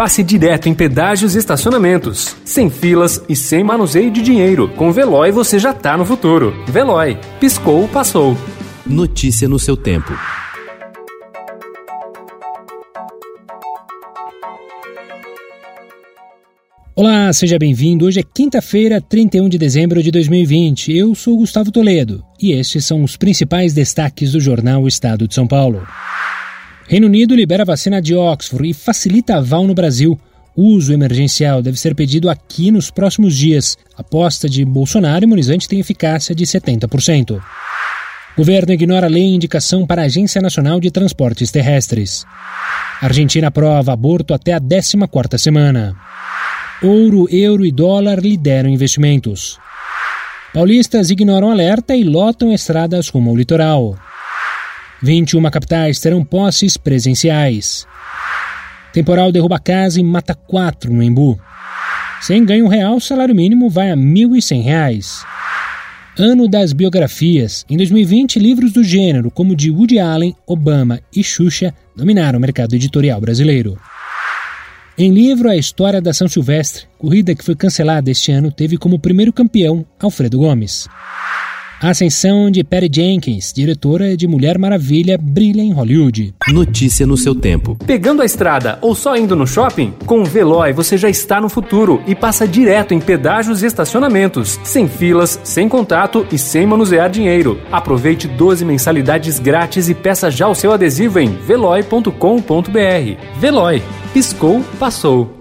passe direto em pedágios e estacionamentos. Sem filas e sem manuseio de dinheiro. Com Veloy você já tá no futuro. Veloy. Piscou, passou. Notícia no seu tempo. Olá, seja bem-vindo. Hoje é quinta-feira, 31 de dezembro de 2020. Eu sou Gustavo Toledo e estes são os principais destaques do jornal Estado de São Paulo. Reino Unido libera a vacina de Oxford e facilita a val no Brasil. Uso emergencial deve ser pedido aqui nos próximos dias. Aposta de Bolsonaro, imunizante tem eficácia de 70%. Governo ignora a lei e indicação para a Agência Nacional de Transportes Terrestres. Argentina aprova aborto até a 14ª semana. Ouro, euro e dólar lideram investimentos. Paulistas ignoram alerta e lotam estradas rumo ao litoral. 21 capitais terão posses presenciais. Temporal derruba casa e mata quatro no Embu. Sem ganho real, o salário mínimo vai a R$ 1.100. Ano das biografias. Em 2020, livros do gênero, como de Woody Allen, Obama e Xuxa, dominaram o mercado editorial brasileiro. Em livro, a história da São Silvestre, corrida que foi cancelada este ano, teve como primeiro campeão Alfredo Gomes. A ascensão de Patty Jenkins, diretora de Mulher Maravilha, brilha em Hollywood. Notícia no seu tempo. Pegando a estrada ou só indo no shopping? Com o Veloy você já está no futuro e passa direto em pedágios e estacionamentos, sem filas, sem contato e sem manusear dinheiro. Aproveite 12 mensalidades grátis e peça já o seu adesivo em veloy.com.br. Veloy. Piscou, passou.